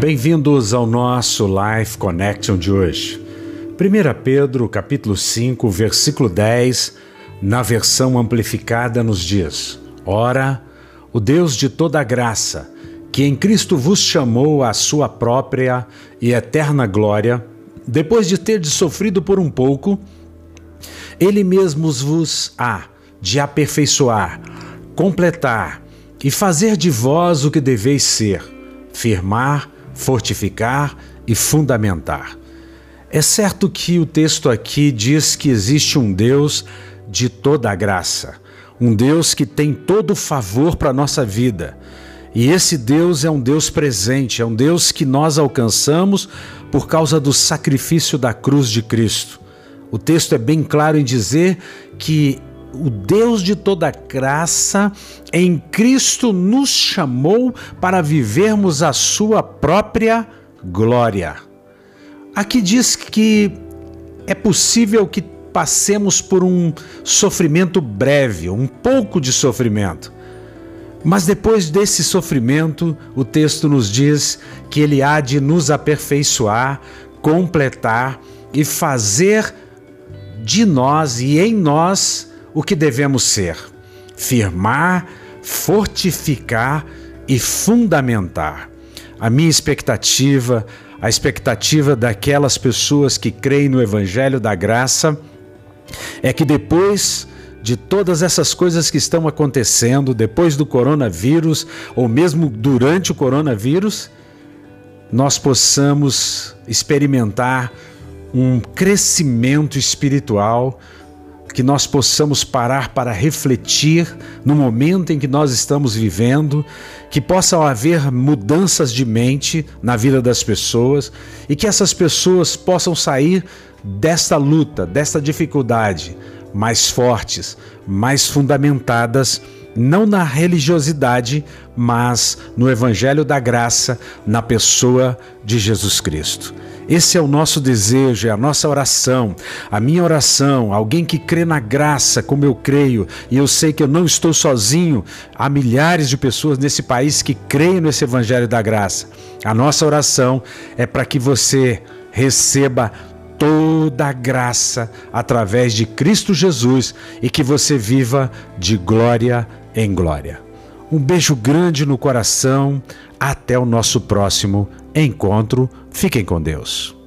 Bem-vindos ao nosso Life Connection de hoje. 1 Pedro, capítulo 5, versículo 10, na versão amplificada nos diz: Ora, o Deus de toda graça, que em Cristo vos chamou à sua própria e eterna glória, depois de ter sofrido por um pouco, ele mesmo vos há de aperfeiçoar, completar e fazer de vós o que deveis ser, firmar, fortificar e fundamentar. É certo que o texto aqui diz que existe um Deus de toda a graça, um Deus que tem todo o favor para a nossa vida. E esse Deus é um Deus presente, é um Deus que nós alcançamos por causa do sacrifício da cruz de Cristo. O texto é bem claro em dizer que o Deus de toda graça em Cristo nos chamou para vivermos a sua própria glória. Aqui diz que é possível que passemos por um sofrimento breve, um pouco de sofrimento. Mas depois desse sofrimento, o texto nos diz que ele há de nos aperfeiçoar, completar e fazer de nós e em nós o que devemos ser: firmar, fortificar e fundamentar. A minha expectativa, a expectativa daquelas pessoas que creem no Evangelho da Graça, é que depois de todas essas coisas que estão acontecendo, depois do coronavírus, ou mesmo durante o coronavírus, nós possamos experimentar um crescimento espiritual, que nós possamos parar para refletir no momento em que nós estamos vivendo, que possam haver mudanças de mente na vida das pessoas e que essas pessoas possam sair desta luta, desta dificuldade, mais fortes, mais fundamentadas não na religiosidade, mas no Evangelho da Graça, na pessoa de Jesus Cristo. Esse é o nosso desejo, é a nossa oração, a minha oração. Alguém que crê na graça, como eu creio, e eu sei que eu não estou sozinho. Há milhares de pessoas nesse país que creem nesse Evangelho da Graça. A nossa oração é para que você receba toda a graça através de Cristo Jesus e que você viva de glória em glória. Um beijo grande no coração. Até o nosso próximo encontro. Fiquem com Deus.